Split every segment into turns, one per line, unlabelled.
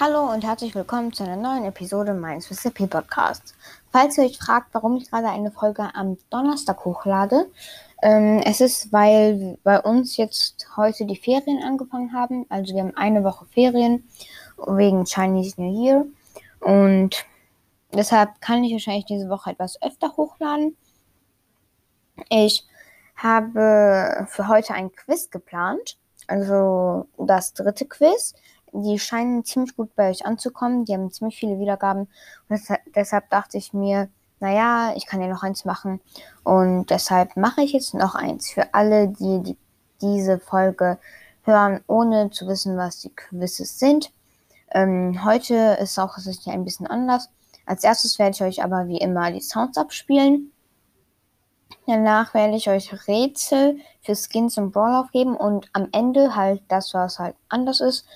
Hallo und herzlich willkommen zu einer neuen Episode meines Mississippi Podcasts. Falls ihr euch fragt, warum ich gerade eine Folge am Donnerstag hochlade, ähm, es ist, weil bei uns jetzt heute die Ferien angefangen haben. Also wir haben eine Woche Ferien wegen Chinese New Year und deshalb kann ich wahrscheinlich diese Woche etwas öfter hochladen. Ich habe für heute ein Quiz geplant, also das dritte Quiz die scheinen ziemlich gut bei euch anzukommen. Die haben ziemlich viele Wiedergaben. Und deshalb dachte ich mir, naja, ich kann ja noch eins machen. Und deshalb mache ich jetzt noch eins für alle, die, die diese Folge hören, ohne zu wissen, was die Quizzes sind. Ähm, heute ist auch es ein bisschen anders. Als erstes werde ich euch aber wie immer die Sounds abspielen. Danach werde ich euch Rätsel für Skins und Brawl aufgeben und am Ende halt das, was halt anders ist.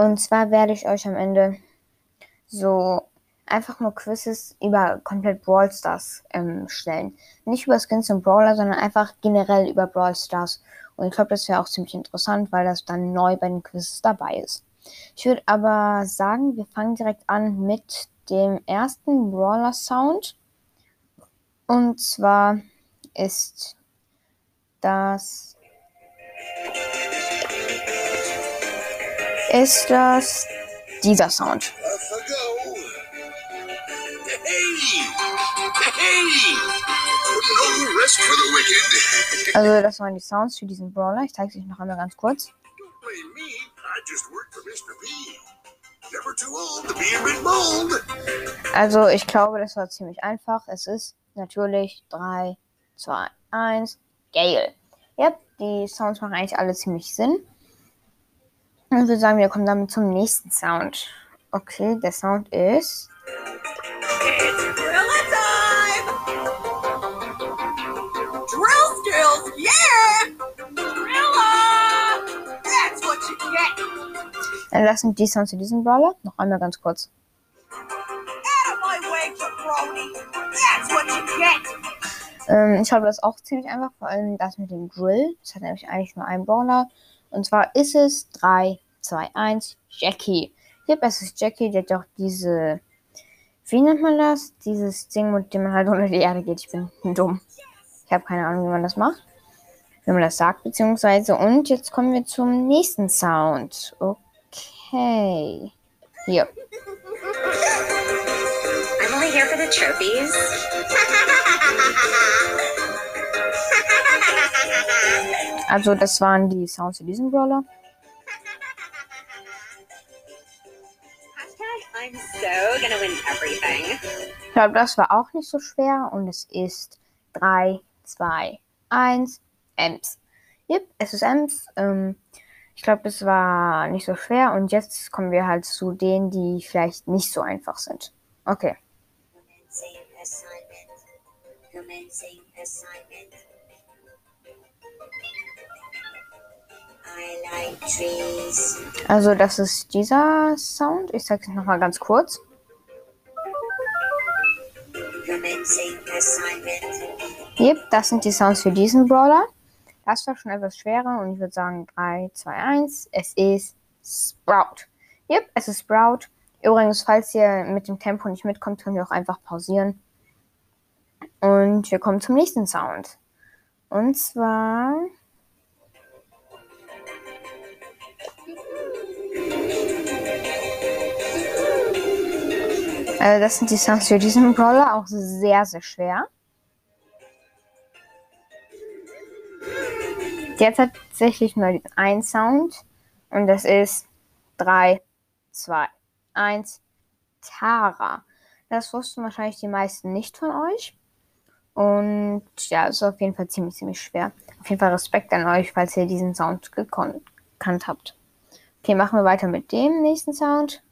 Und zwar werde ich euch am Ende so einfach nur Quizzes über komplett Brawl Stars ähm, stellen. Nicht über Skins und Brawler, sondern einfach generell über Brawl Stars. Und ich glaube, das wäre auch ziemlich interessant, weil das dann neu bei den Quizzes dabei ist. Ich würde aber sagen, wir fangen direkt an mit dem ersten Brawler Sound. Und zwar ist das ist das dieser Sound. Also das waren die Sounds für diesen Brawler. Ich zeige es euch noch einmal ganz kurz. Also ich glaube, das war ziemlich einfach. Es ist natürlich 3, 2, 1, Gale. Yep, die Sounds machen eigentlich alle ziemlich Sinn. Ich würde sagen, wir kommen damit zum nächsten Sound. Okay, der Sound ist. Dann lassen die Sounds zu diesem Brawler. Noch einmal ganz kurz. Ähm, ich habe das auch ziemlich einfach, vor allem das mit dem Drill. Das hat nämlich eigentlich nur einen Brawler. Und zwar ist es 3, 2, 1, Jackie. Hier es ist Jackie, der auch diese, wie nennt man das? Dieses Ding, mit dem man halt unter die Erde geht. Ich bin dumm. Ich habe keine Ahnung, wie man das macht. Wie man das sagt, beziehungsweise. Und jetzt kommen wir zum nächsten Sound. Okay. Hier. I'm only here for the trophies. Also das waren die Sounds für diesen Brawler. Ich glaube, das war auch nicht so schwer und es ist 3, 2, 1, Ems. Yep, es ist Ems. Ähm, ich glaube, das war nicht so schwer und jetzt kommen wir halt zu denen, die vielleicht nicht so einfach sind. Okay. Commencing assignment. Commencing assignment. Also das ist dieser Sound. Ich zeige es nochmal ganz kurz. Yep, das sind die Sounds für diesen Brawler. Das war schon etwas schwerer und ich würde sagen 3, 2, 1. Es ist Sprout. Yep, es ist Sprout. Übrigens, falls ihr mit dem Tempo nicht mitkommt, könnt ihr auch einfach pausieren. Und wir kommen zum nächsten Sound. Und zwar Also das sind die Sounds für diesen Brawler, auch sehr, sehr schwer. Der hat tatsächlich nur einen Sound und das ist 3, 2, 1, Tara. Das wussten wahrscheinlich die meisten nicht von euch. Und ja, ist auf jeden Fall ziemlich, ziemlich schwer. Auf jeden Fall Respekt an euch, falls ihr diesen Sound gekannt habt. Okay, machen wir weiter mit dem nächsten Sound.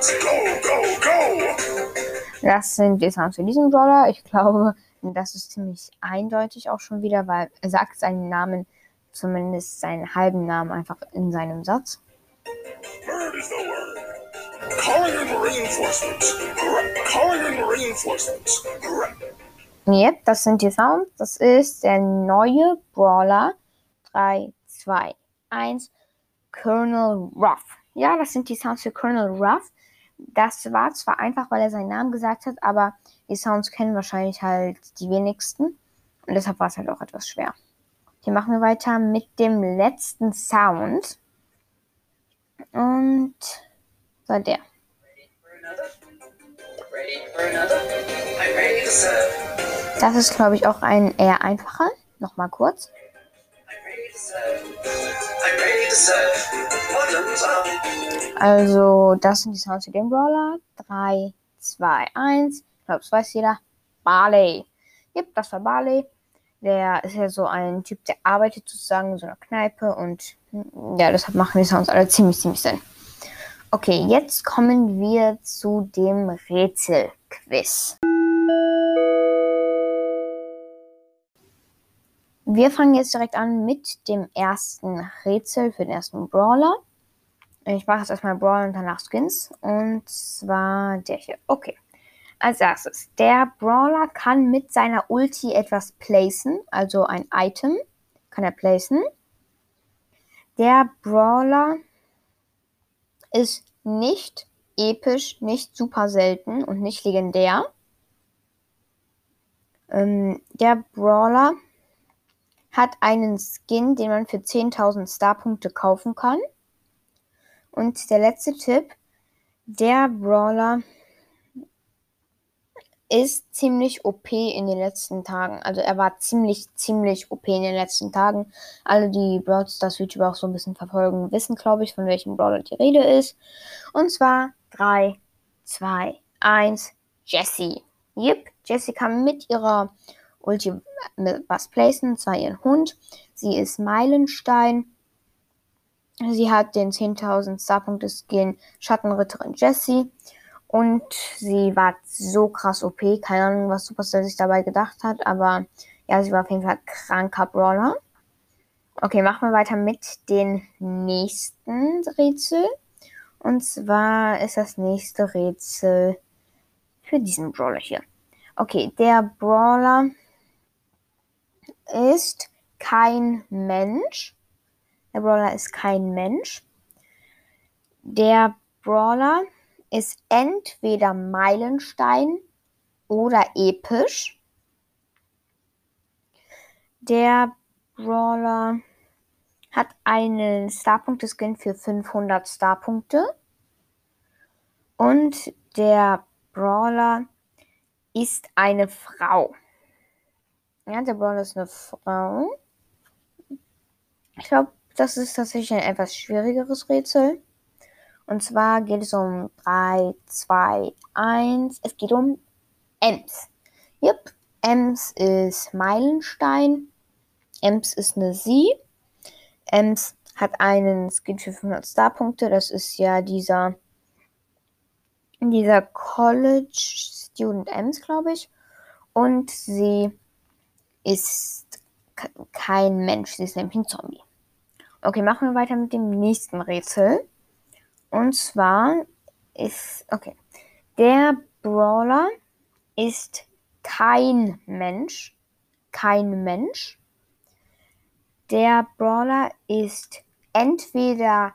Let's go, go, go! Das sind die Sounds für diesen Brawler. Ich glaube, das ist ziemlich eindeutig auch schon wieder, weil er sagt seinen Namen, zumindest seinen halben Namen einfach in seinem Satz. Bird is the word. Calling in reinforcements. Calling in reinforcements. Yep, das sind die Sounds. Das ist der neue Brawler. 3, 2, 1. Colonel Ruff. Ja, das sind die Sounds für Colonel Ruff. Das war zwar einfach, weil er seinen Namen gesagt hat, aber die Sounds kennen wahrscheinlich halt die wenigsten. Und deshalb war es halt auch etwas schwer. Hier machen wir weiter mit dem letzten Sound. Und so der. Das ist, glaube ich, auch ein eher einfacher. Nochmal kurz. Also, das sind die Sounds für den Brawler. 3, 2, 1. Ich glaube, es weiß jeder. Barley. Yep, das war Barley. Der ist ja so ein Typ, der arbeitet sozusagen in so einer Kneipe und ja, deshalb machen die Sounds alle ziemlich, ziemlich Sinn. Okay, jetzt kommen wir zu dem Rätselquiz. Wir fangen jetzt direkt an mit dem ersten Rätsel für den ersten Brawler. Ich mache jetzt erstmal Brawler und danach Skins. Und zwar der hier. Okay. Als erstes, der Brawler kann mit seiner Ulti etwas placen, also ein Item kann er placen. Der Brawler ist nicht episch, nicht super selten und nicht legendär. Ähm, der Brawler hat einen Skin, den man für 10.000 Starpunkte kaufen kann. Und der letzte Tipp, der Brawler ist ziemlich OP in den letzten Tagen. Also er war ziemlich, ziemlich OP in den letzten Tagen. Alle, die Brawl Stars YouTuber auch so ein bisschen verfolgen, wissen, glaube ich, von welchem Brawler die Rede ist. Und zwar 3, 2, 1, Jessie. Yep, Jessie kann mit ihrer Ulti was placen, zwar ihren Hund. Sie ist Meilenstein. Sie hat den 10.000 Starpunkte Skin Schattenritterin Jessie. Und sie war so krass OP. Keine Ahnung, was Superstar sich dabei gedacht hat. Aber ja, sie war auf jeden Fall kranker Brawler. Okay, machen wir weiter mit den nächsten Rätsel. Und zwar ist das nächste Rätsel für diesen Brawler hier. Okay, der Brawler ist kein Mensch. Der Brawler ist kein Mensch. Der Brawler ist entweder Meilenstein oder episch. Der Brawler hat einen Starpunkte-Skin für 500 Starpunkte. Und der Brawler ist eine Frau. Ja, der Brawler ist eine Frau. Ich glaube, das ist tatsächlich ein etwas schwierigeres Rätsel. Und zwar geht es um 3, 2, 1. Es geht um Ems. Yep, Ems ist Meilenstein. Ems ist eine Sie. Ems hat einen Skin für 500 Starpunkte. Das ist ja dieser, dieser College Student Ems, glaube ich. Und sie ist kein Mensch. Sie ist nämlich ein Zombie. Okay, machen wir weiter mit dem nächsten Rätsel. Und zwar ist, okay, der Brawler ist kein Mensch. Kein Mensch. Der Brawler ist entweder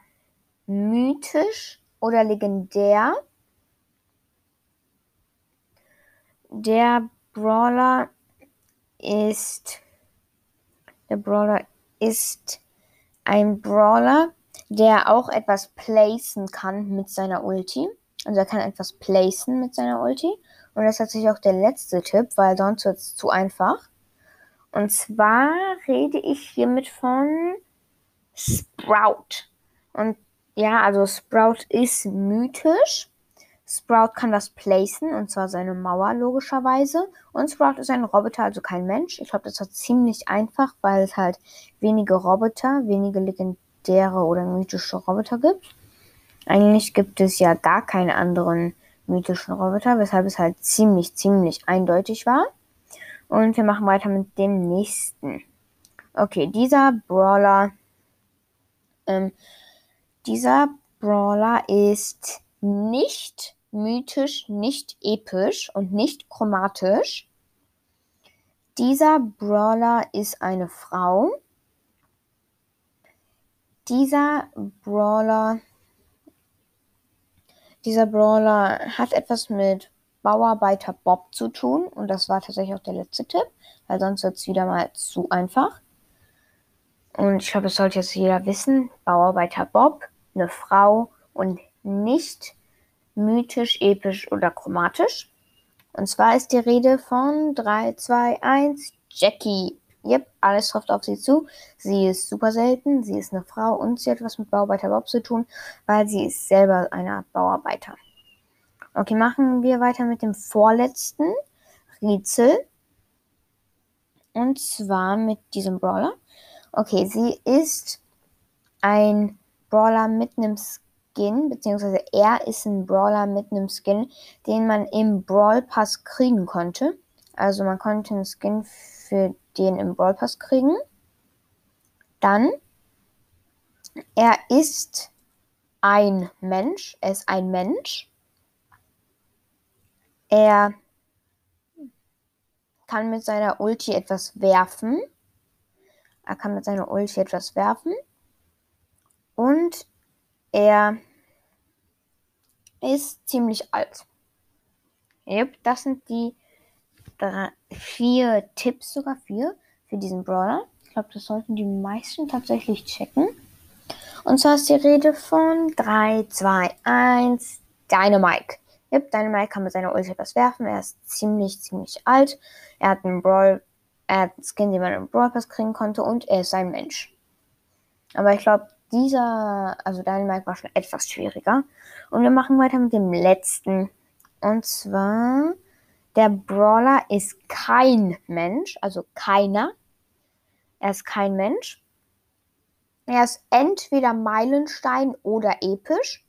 mythisch oder legendär. Der Brawler ist der Brawler ist ein Brawler, der auch etwas placen kann mit seiner Ulti. Also er kann etwas placen mit seiner Ulti. Und das ist tatsächlich auch der letzte Tipp, weil sonst wird es zu einfach. Und zwar rede ich hiermit von Sprout. Und ja, also Sprout ist mythisch. Sprout kann was placen, und zwar seine Mauer logischerweise. Und Sprout ist ein Roboter, also kein Mensch. Ich glaube, das war ziemlich einfach, weil es halt wenige Roboter, wenige legendäre legendäre oder mythische Roboter gibt. Eigentlich gibt es ja gar keine anderen mythischen Roboter, weshalb es halt ziemlich, ziemlich eindeutig war. Und wir machen weiter mit dem nächsten. Okay, dieser Brawler, ähm, dieser Brawler ist nicht mythisch, nicht episch und nicht chromatisch. Dieser Brawler ist eine Frau. dieser Brawler, dieser Brawler hat etwas mit Bauarbeiter Bob zu tun. Und das war tatsächlich auch der letzte Tipp, weil sonst wird es wieder mal zu einfach. Und ich glaube, das sollte jetzt jeder wissen. Bauarbeiter Bob, eine Frau und nicht mythisch, episch oder chromatisch. Und zwar ist die Rede von 3, 2, 1, Jackie. Yep, alles trifft auf sie zu. Sie ist super selten, sie ist eine Frau und sie hat was mit Bauarbeiter Bob zu tun, weil sie ist selber eine Art Bauarbeiter. Okay, machen wir weiter mit dem vorletzten Rätsel. Und zwar mit diesem Brawler. Okay, sie ist ein Brawler mit einem Skin, beziehungsweise er ist ein Brawler mit einem Skin, den man im Brawl Pass kriegen konnte. Also man konnte einen Skin für den im Brawl Pass kriegen. Dann, er ist ein Mensch. Er ist ein Mensch. Er kann mit seiner Ulti etwas werfen. Er kann mit seiner Ulti etwas werfen. Und er ist ziemlich alt. Yep, das sind die drei, vier Tipps, sogar vier, für diesen Brawler. Ich glaube, das sollten die meisten tatsächlich checken. Und zwar ist die Rede von 3, 2, 1, Dynamite. Yep, Dynamite kann mit seiner Ulti etwas werfen. Er ist ziemlich, ziemlich alt. Er hat einen Brawl, er hat einen Skin, den man im Brawl Pass kriegen konnte und er ist ein Mensch. Aber ich glaube, dieser, also Dynamite war schon etwas schwieriger. Und wir machen weiter mit dem letzten. Und zwar der Brawler ist kein Mensch, also keiner. Er ist kein Mensch. Er ist entweder Meilenstein oder episch.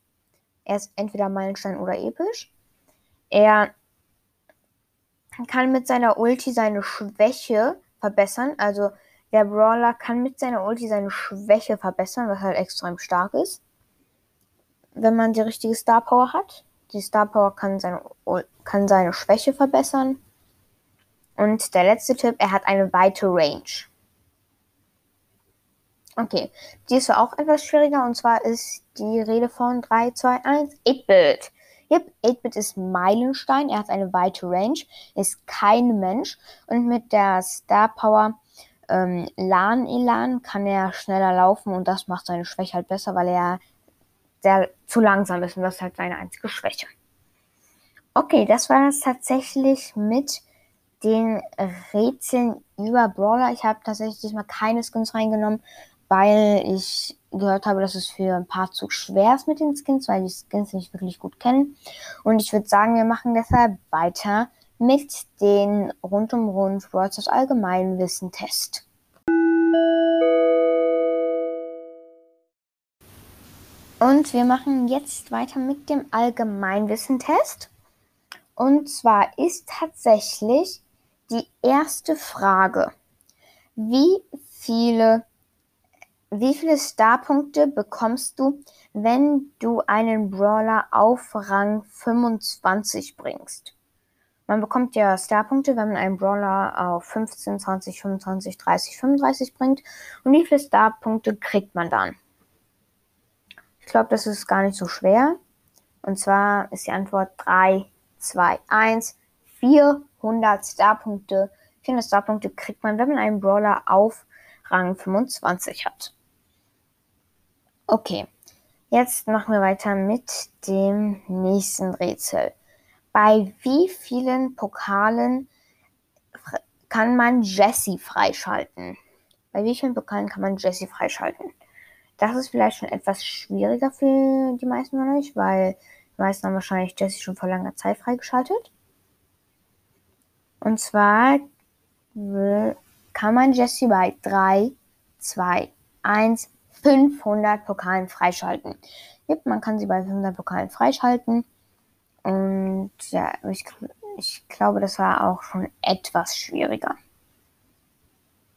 Er ist entweder Meilenstein oder episch. Er kann mit seiner Ulti seine Schwäche verbessern. Also der Brawler kann mit seiner Ulti seine Schwäche verbessern, was halt extrem stark ist. Wenn man die richtige Star Power hat. Die Star Power kann seine, kann seine Schwäche verbessern. Und der letzte Tipp, er hat eine weite Range. Okay, die ist auch etwas schwieriger und zwar ist die Rede von 3, 2, 1, 8-Bit. Yep, 8-Bit ist Meilenstein, er hat eine weite Range, ist kein Mensch und mit der Star Power ähm, Lan Elan kann er schneller laufen und das macht seine Schwäche halt besser, weil er sehr zu langsam ist und das ist halt seine einzige Schwäche. Okay, das war es tatsächlich mit den Rätseln über Brawler. Ich habe tatsächlich diesmal keine Skins reingenommen, weil ich gehört habe, dass es für ein paar zu schwer ist mit den Skins, weil die Skins nicht wirklich gut kennen. Und ich würde sagen, wir machen deshalb weiter mit den rundum rund Words Allgemeinwissen Test. Und wir machen jetzt weiter mit dem Allgemeinwissen-Test. Und zwar ist tatsächlich die erste Frage, wie viele, wie viele Starpunkte bekommst du, wenn du einen Brawler auf Rang 25 bringst? Man bekommt ja Starpunkte, wenn man einen Brawler auf 15, 20, 25, 30, 35 bringt. Und wie viele Starpunkte kriegt man dann? Ich glaube, das ist gar nicht so schwer. Und zwar ist die Antwort 3, 2, 1, 400 Starpunkte. 400 Starpunkte kriegt man, wenn man einen Brawler auf Rang 25 hat. Okay, jetzt machen wir weiter mit dem nächsten Rätsel. Bei wie vielen Pokalen kann man Jesse freischalten? Bei wie vielen Pokalen kann man Jesse freischalten? Das ist vielleicht schon etwas schwieriger für die meisten von euch, weil die meisten haben wahrscheinlich Jesse schon vor langer Zeit freigeschaltet. Und zwar kann man Jesse bei 3, 2, 1, 500 Pokalen freischalten. Man kann sie bei 500 Pokalen freischalten. Und ja, ich, ich glaube, das war auch schon etwas schwieriger.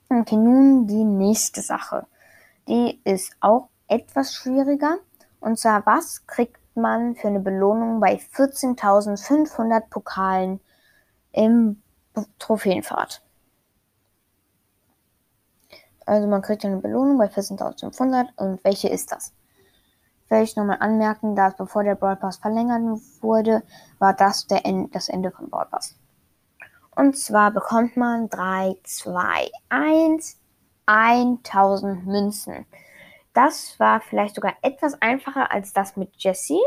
Okay, nun die nächste Sache. Die ist auch etwas schwieriger. Und zwar, was kriegt man für eine Belohnung bei 14.500 Pokalen im Trophäenfahrt? Also man kriegt eine Belohnung bei 14.500 und welche ist das? Will ich nochmal anmerken, dass bevor der Brawl Pass verlängert wurde, war das der en das Ende von Brawl Pass. Und zwar bekommt man 3, 2, 1, 1000 Münzen. Das war vielleicht sogar etwas einfacher als das mit Jesse,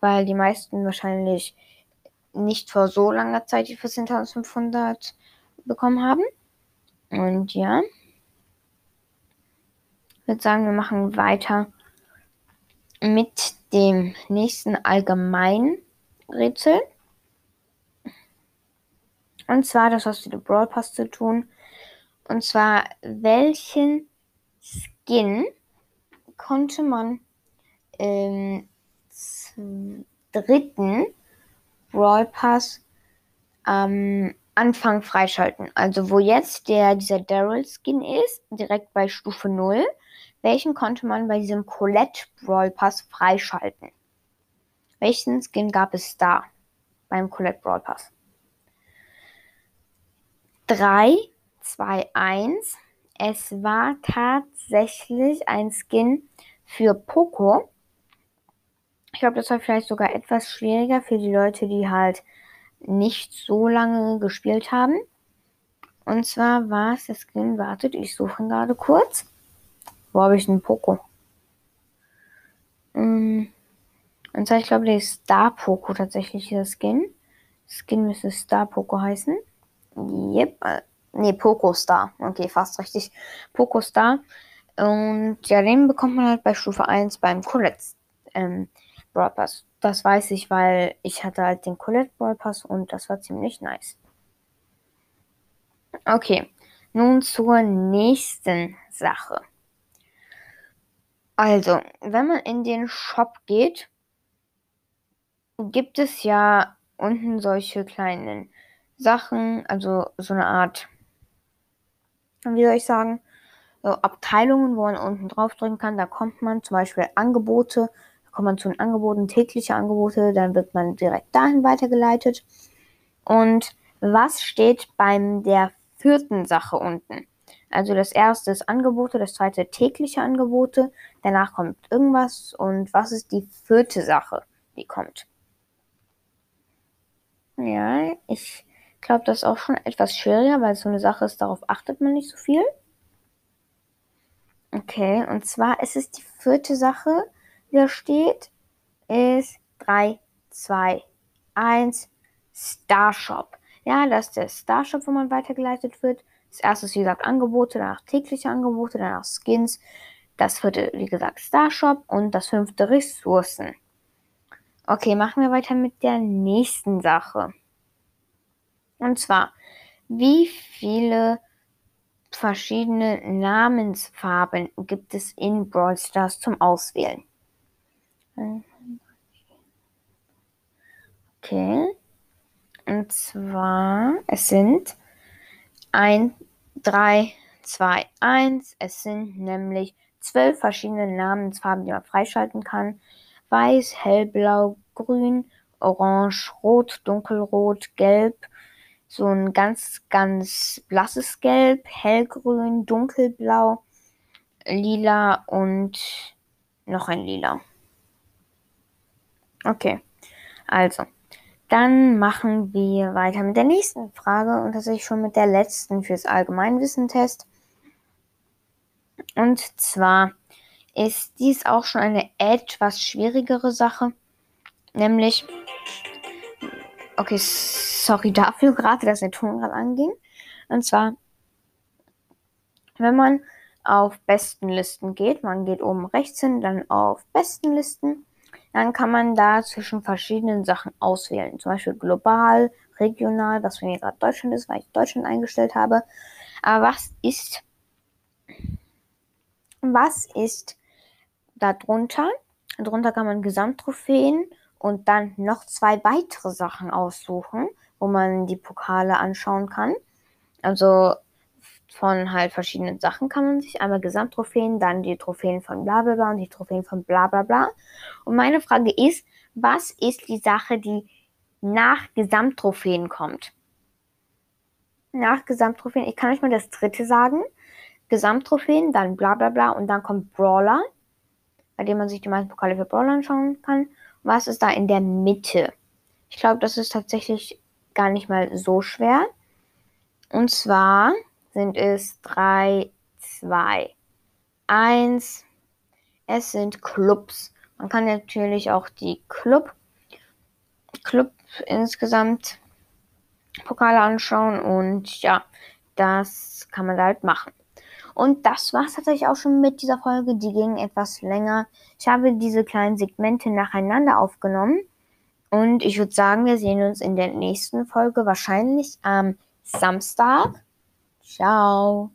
weil die meisten wahrscheinlich nicht vor so langer Zeit die 14.500 bekommen haben. Und ja, ich würde sagen, wir machen weiter mit dem nächsten allgemeinen Rätsel. Und zwar, das hat mit dem Brawl Pass zu tun. Und zwar, welchen Skin konnte man im dritten Brawl Pass am Anfang freischalten? Also wo jetzt der dieser Daryl Skin ist, direkt bei Stufe 0, welchen konnte man bei diesem Colette Brawl Pass freischalten? Welchen Skin gab es da beim Colette Brawl Pass? 3 2, 1. Es war tatsächlich ein Skin für Poco. Ich glaube, das war vielleicht sogar etwas schwieriger für die Leute, die halt nicht so lange gespielt haben. Und zwar war es der Skin, wartet, ich suche ihn gerade kurz. Wo habe ich einen Poco? Mm. Und zwar, ich glaube, der ist Star Poco tatsächlich, der Skin. Skin müsste Star Poco heißen. Yep, Nee, Pokostar. Okay, fast richtig. Pokostar. Und ja, den bekommt man halt bei Stufe 1 beim Colette ähm, Brawl Pass. Das weiß ich, weil ich hatte halt den Colette Brawl Pass und das war ziemlich nice. Okay, nun zur nächsten Sache. Also, wenn man in den Shop geht, gibt es ja unten solche kleinen Sachen, also so eine Art wie soll ich sagen, so Abteilungen, wo man unten draufdrücken kann. Da kommt man zum Beispiel Angebote, da kommt man zu den Angeboten, tägliche Angebote, dann wird man direkt dahin weitergeleitet. Und was steht beim der vierten Sache unten? Also das erste ist Angebote, das zweite tägliche Angebote, danach kommt irgendwas und was ist die vierte Sache, die kommt? Ja, ich glaube, das ist auch schon etwas schwieriger, weil so eine Sache ist, darauf achtet man nicht so viel. Okay, und zwar ist es die vierte Sache, die da steht, ist 3, 2, 1, Starshop. Ja, das ist der Starshop, wo man weitergeleitet wird. Das erste ist, wie gesagt, Angebote, danach tägliche Angebote, danach Skins. Das vierte, wie gesagt, Starshop und das fünfte Ressourcen. Okay, machen wir weiter mit der nächsten Sache. Und zwar, wie viele verschiedene Namensfarben gibt es in Brawl Stars zum Auswählen? Okay. Und zwar, es sind 1, 3, 2, 1. Es sind nämlich zwölf verschiedene Namensfarben, die man freischalten kann. Weiß, hellblau, grün, orange, rot, dunkelrot, gelb, so ein ganz, ganz blasses Gelb, hellgrün, dunkelblau, lila und noch ein lila. Okay, also, dann machen wir weiter mit der nächsten Frage und ist schon mit der letzten fürs Allgemeinwissen-Test. Und zwar ist dies auch schon eine etwas schwierigere Sache, nämlich Okay, sorry dafür gerade, dass der Ton gerade anging. Und zwar, wenn man auf Bestenlisten geht, man geht oben rechts hin, dann auf Bestenlisten, dann kann man da zwischen verschiedenen Sachen auswählen. Zum Beispiel global, regional, was für mir gerade Deutschland ist, weil ich Deutschland eingestellt habe. Aber was ist, was ist darunter? Darunter kann man Gesamttrophäen und dann noch zwei weitere Sachen aussuchen, wo man die Pokale anschauen kann. Also von halt verschiedenen Sachen kann man sich einmal Gesamttrophäen, dann die Trophäen von bla bla bla und die Trophäen von bla bla bla. Und meine Frage ist, was ist die Sache, die nach Gesamttrophäen kommt? Nach Gesamttrophäen, ich kann euch mal das dritte sagen. Gesamttrophäen, dann bla bla bla und dann kommt Brawler, bei dem man sich die meisten Pokale für Brawler anschauen kann. Was ist da in der Mitte? Ich glaube, das ist tatsächlich gar nicht mal so schwer. Und zwar sind es 3, 2, 1. Es sind Clubs. Man kann natürlich auch die Club, Club insgesamt Pokale anschauen und ja, das kann man halt machen. Und das war es tatsächlich auch schon mit dieser Folge. Die ging etwas länger. Ich habe diese kleinen Segmente nacheinander aufgenommen. Und ich würde sagen, wir sehen uns in der nächsten Folge wahrscheinlich am Samstag. Ciao.